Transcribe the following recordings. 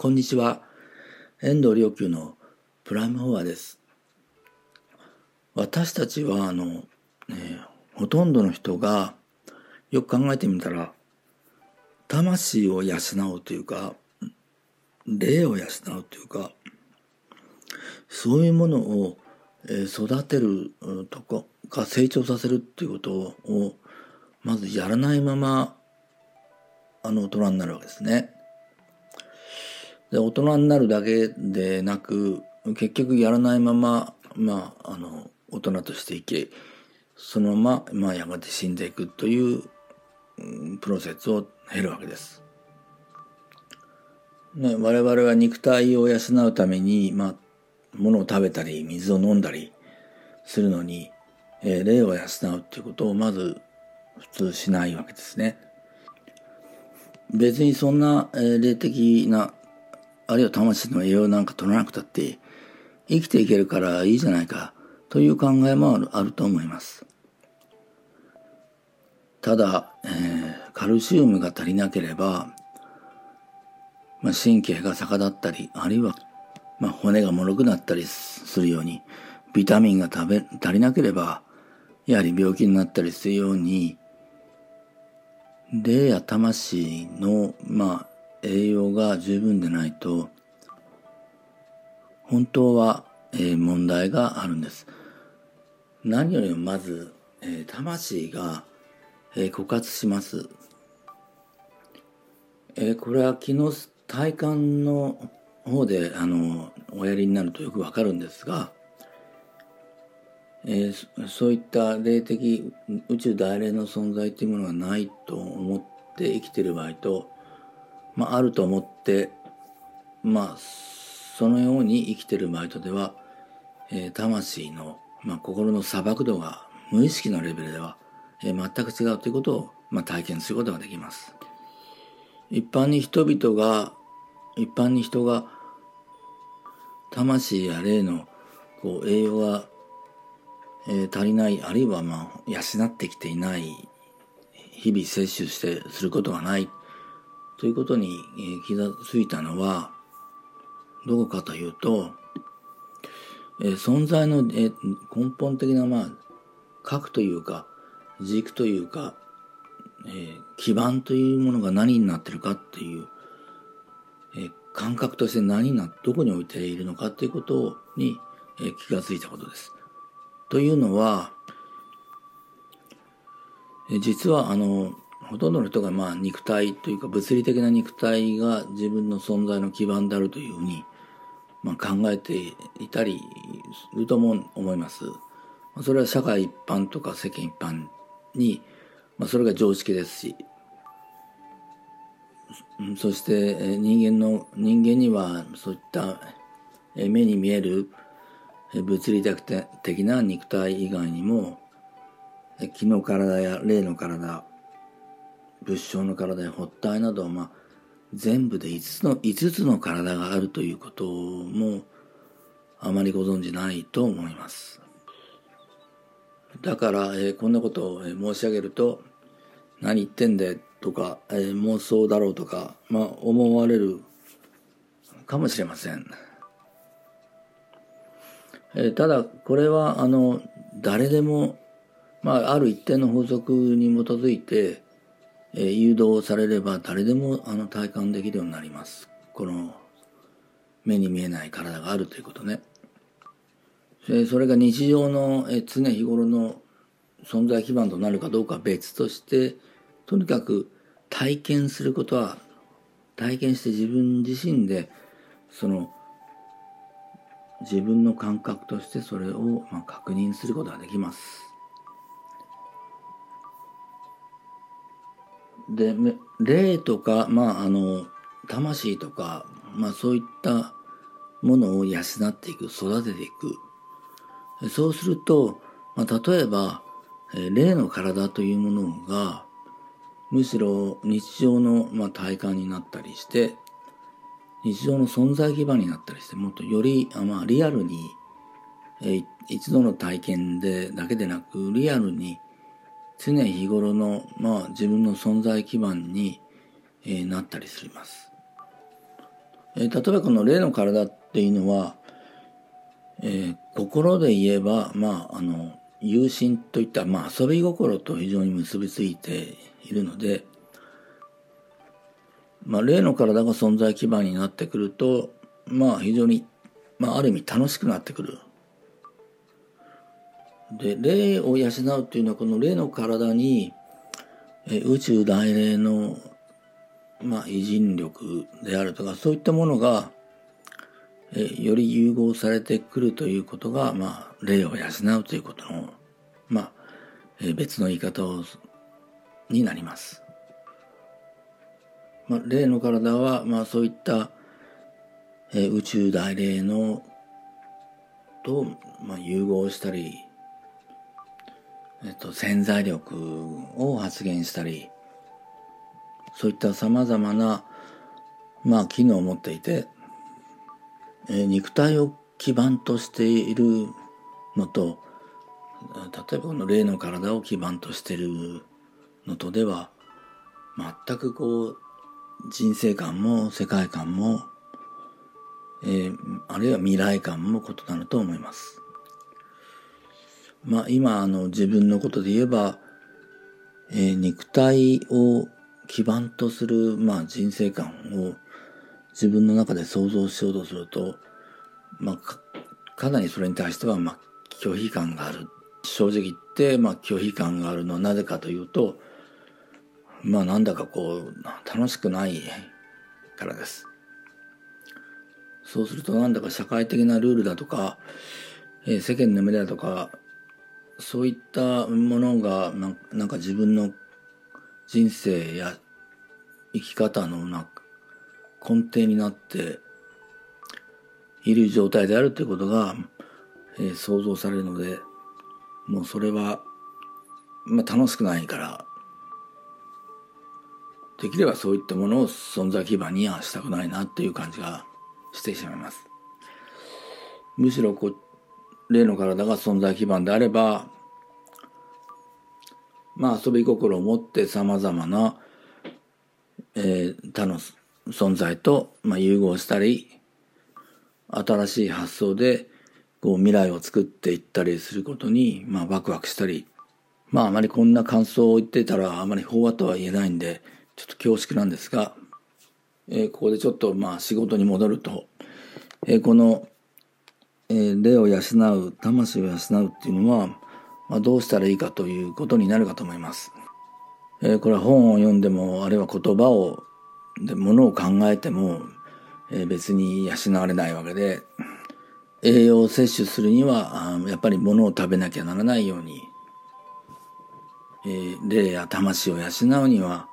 こんにちは。遠藤良久のプライムフォアです。私たちは、あの、ね、ほとんどの人が、よく考えてみたら、魂を養うというか、霊を養うというか、そういうものを育てるとか、成長させるっていうことを、まずやらないまま、あの、大人になるわけですね。で大人になるだけでなく結局やらないまままああの大人として生きそのまま、まあ、やがて死んでいくという、プロセスを経るわけです。ね、我々は肉体を養うために、まあ、物を食べたり水を飲んだりするのに、えー、霊を養うっていうことをまず普通しないわけですね。別にそんな、えー、霊的なあるいは魂の栄養なんか取らなくたって生きていけるからいいじゃないかという考えもあるあると思います。ただ、えー、カルシウムが足りなければ、まあ、神経が逆立ったり、あるいは、まあ、骨が脆くなったりするように、ビタミンが食べ足りなければ、やはり病気になったりするように、霊や魂の、まあ、栄養が十分でないと本当は、えー、問題があるんです。何よりもまず、えー、魂が、えー、枯渇します、えこれは昨日体感の方であのおやりになるとよくわかるんですが、えそういった霊的宇宙大霊の存在というものがないと思って生きている場合とまあ、あると思って、まあ、そのように生きてるバイトでは、えー、魂の、まあ、心の砂漠度が無意識のレベルでは、えー、全く違うということを、まあ、体験することができます。一般に人々が、一般に人が、魂や霊のこう栄養が、えー、足りない、あるいはまあ養ってきていない、日々摂取してすることがないということに気がついたのは、どこかというと、え存在の、え根本的な、まあ、核というか、軸というか、えー、基盤というものが何になってるかっていう、えー、感覚として何な、どこに置いているのかっていうことに、えー、気がついたことです。というのは、え実はあの、ほとんどの人がまあ肉体というか物理的な肉体が自分の存在の基盤であるというふうにまあ考えていたりするとも思います。それは社会一般とか世間一般に、まあ、それが常識ですし、そして人間の、人間にはそういった目に見える物理的な肉体以外にも気の体や霊の体仏性の体や発体など、まあ、全部で5つの5つの体があるということもあまりご存じないと思います。だから、えー、こんなことを申し上げると何言ってんだとか、えー、妄想だろうとか、まあ、思われるかもしれません。えー、ただこれはあの誰でも、まあ、ある一定の法則に基づいてえー、誘導されれば誰でもあの体感できるようになります。この目に見えない体があるということね。それが日常の常日頃の存在基盤となるかどうかは別としてとにかく体験することは体験して自分自身でその自分の感覚としてそれをまあ確認することができます。で霊とか、まあ、あの魂とか、まあ、そういったものを養っていく育てていく。そうすると、まあ、例えば霊の体というものがむしろ日常の、まあ、体感になったりして日常の存在基盤になったりしてもっとより、まあ、リアルに、え一度の体験でだけでなくリアルに常日頃の、まあ、自分の存在基盤に、えー、なったりします。えー、例えばこの霊の体っていうのは、えー、心で言えば、まあ、あの、有心といった、まあ、遊び心と非常に結びついているので、まあ、霊の体が存在基盤になってくると、まあ、非常に、まあ、ある意味楽しくなってくる。で、霊を養うっていうのは、この霊の体に、え宇宙大霊の、まあ、偉人力であるとか、そういったものが、えより融合されてくるということが、まあ、霊を養うということの、まあ、え別の言い方をになります。まあ、霊の体は、まあ、そういった、え宇宙大霊のと、まあ、融合したり、えっと、潜在力を発現したり、そういった様々な、まあ、機能を持っていて、え肉体を基盤としているのと例えばこの霊の体を基盤としているのとでは全くこう人生観も世界観も、えー、あるいは未来観も異なると思います。まあ今あの自分のことで言えば、えー、肉体を基盤とする、まあ、人生観を自分の中で想像しようとすると、まあ、かかなりそれに対しては、まあ、拒否感がある。正直言って、まあ、拒否感があるのはなぜかというと、まあ、なんだかこう、楽しくないからです。そうすると、なんだか社会的なルールだとか、えー、世間の目だとか、そういったものがな、んか自分の人生や生き方のな根底になっている状態であるということが、えー、想像されるのでもうそれは、まあ、楽しくないからできればそういったものを存在基盤にはしたくないなっていう感じがしてしまいます。むしろこ例の体が存在基盤であればまあ遊び心を持って様々な、えー、他の存在と、まあ、融合したり新しい発想でこう未来を作っていったりすることに、まあ、ワクワクしたり、まああまりこんな感想を言ってたらあまり法話とは言えないんで、ちょっと恐縮なんですが、えー、ここでちょっとまあ仕事に戻ると、えー、この、えー、霊を養う、魂を養うっていうのは、まあ、どうしたらいいかということになるかと思います。えー、これは本を読んでも、あるいは言葉を、で、ものを考えても、えー、別に養われないわけで、栄養を摂取するには、やっぱり物を食べなきゃならないように、えー、霊や魂を養うには、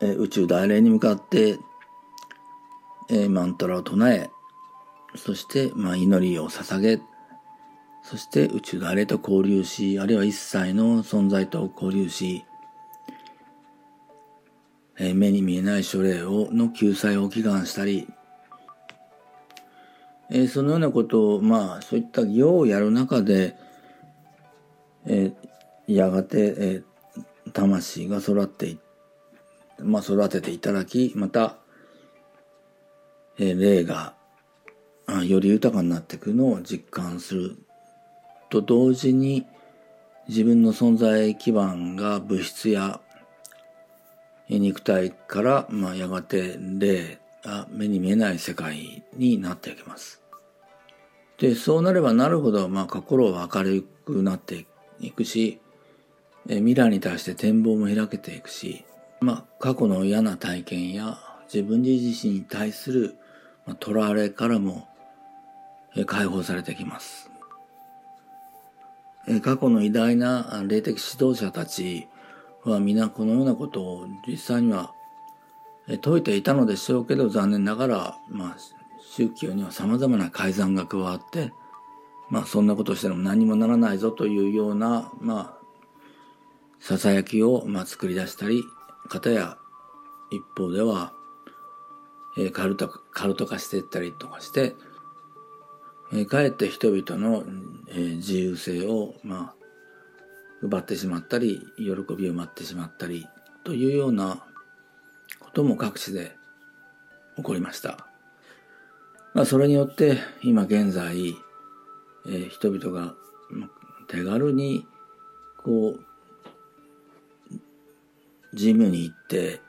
えー、宇宙大霊に向かって、えー、マントラを唱え、そして、まあ、祈りを捧げ、そして宇宙大霊と交流し、あるいは一切の存在と交流し、えー、目に見えない書類をの救済を祈願したり、えー、そのようなことを、まあ、そういった行をやる中で、えー、やがて、えー、魂が育ってい、まあ、育てていただき、また、えー、霊が、より豊かになっていくのを実感すると同時に、自分の存在基盤が物質や肉体から、まあ、やがて霊が目に見えない世界になっていきます。で、そうなればなるほど、まあ、心は明るくなっていくし、未来に対して展望も開けていくし、まあ、過去の嫌な体験や自分自身に対する、まあ、囚われからも、解放されてきます。過去の偉大な霊的指導者たちは皆このようなことを実際には説いていたのでしょうけど残念ながら、まあ、宗教には様々な改ざんが加わって、まあそんなことしても何もならないぞというような、まあ、ささやきを、まあ、作り出したり、方や一方では、え、カルト、カルト化していったりとかして、え、かえって人々の、え、自由性を、まあ、奪ってしまったり、喜びを待ってしまったり、というようなことも各地で起こりました。まあ、それによって今現在、えー、人々が手軽にこうジムに行って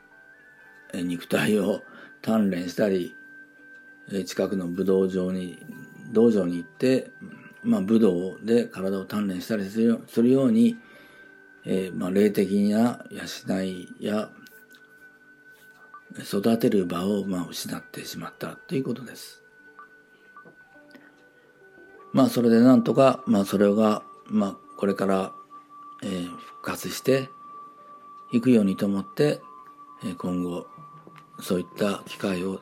肉体を鍛錬したり近くの武道場に道場に行って、まあ、武道で体を鍛錬したりするように、えーまあ、霊的な養いや育てる場を、まあ、失ってしまったということです。まあそれでなんとか、まあそれが、まあこれから、えー、復活していくようにと思って、えー、今後そういった機会を、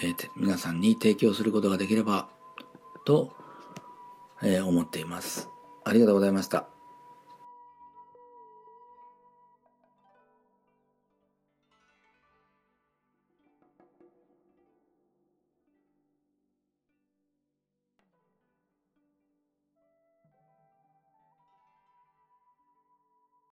えー、皆さんに提供することができればと、えー、思っています。ありがとうございました。